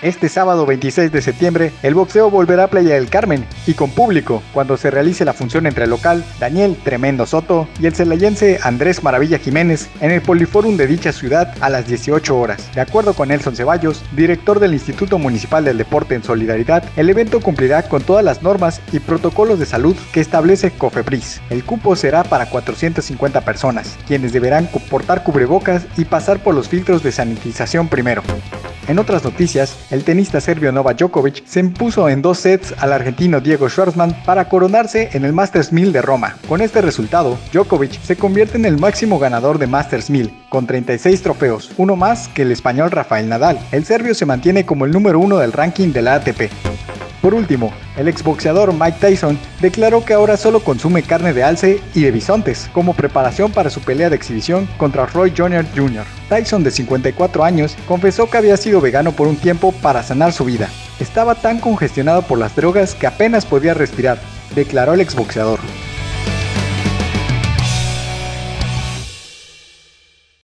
Este sábado 26 de septiembre, el boxeo volverá a Playa del Carmen y con público cuando se realice la función entre el local Daniel Tremendo Soto y el celayense Andrés Maravilla Jiménez en el Poliforum de dicha ciudad a las 18 horas. De acuerdo con Nelson Ceballos, director del Instituto Municipal del Deporte en Solidaridad, el evento cumplirá con todas las normas y protocolos de salud que establece COFEPRIS. El cupo será para 450 personas, quienes deberán portar cubrebocas y pasar por los filtros de sanitización primero. En otras noticias, el tenista serbio Novak Djokovic se impuso en dos sets al argentino Diego Schwartzman para coronarse en el Masters 1000 de Roma. Con este resultado, Djokovic se convierte en el máximo ganador de Masters 1000, con 36 trofeos, uno más que el español Rafael Nadal. El serbio se mantiene como el número uno del ranking de la ATP. Por último, el exboxeador Mike Tyson declaró que ahora solo consume carne de alce y de bisontes como preparación para su pelea de exhibición contra Roy Jr. Jr. Tyson, de 54 años, confesó que había sido vegano por un tiempo para sanar su vida. Estaba tan congestionado por las drogas que apenas podía respirar, declaró el exboxeador.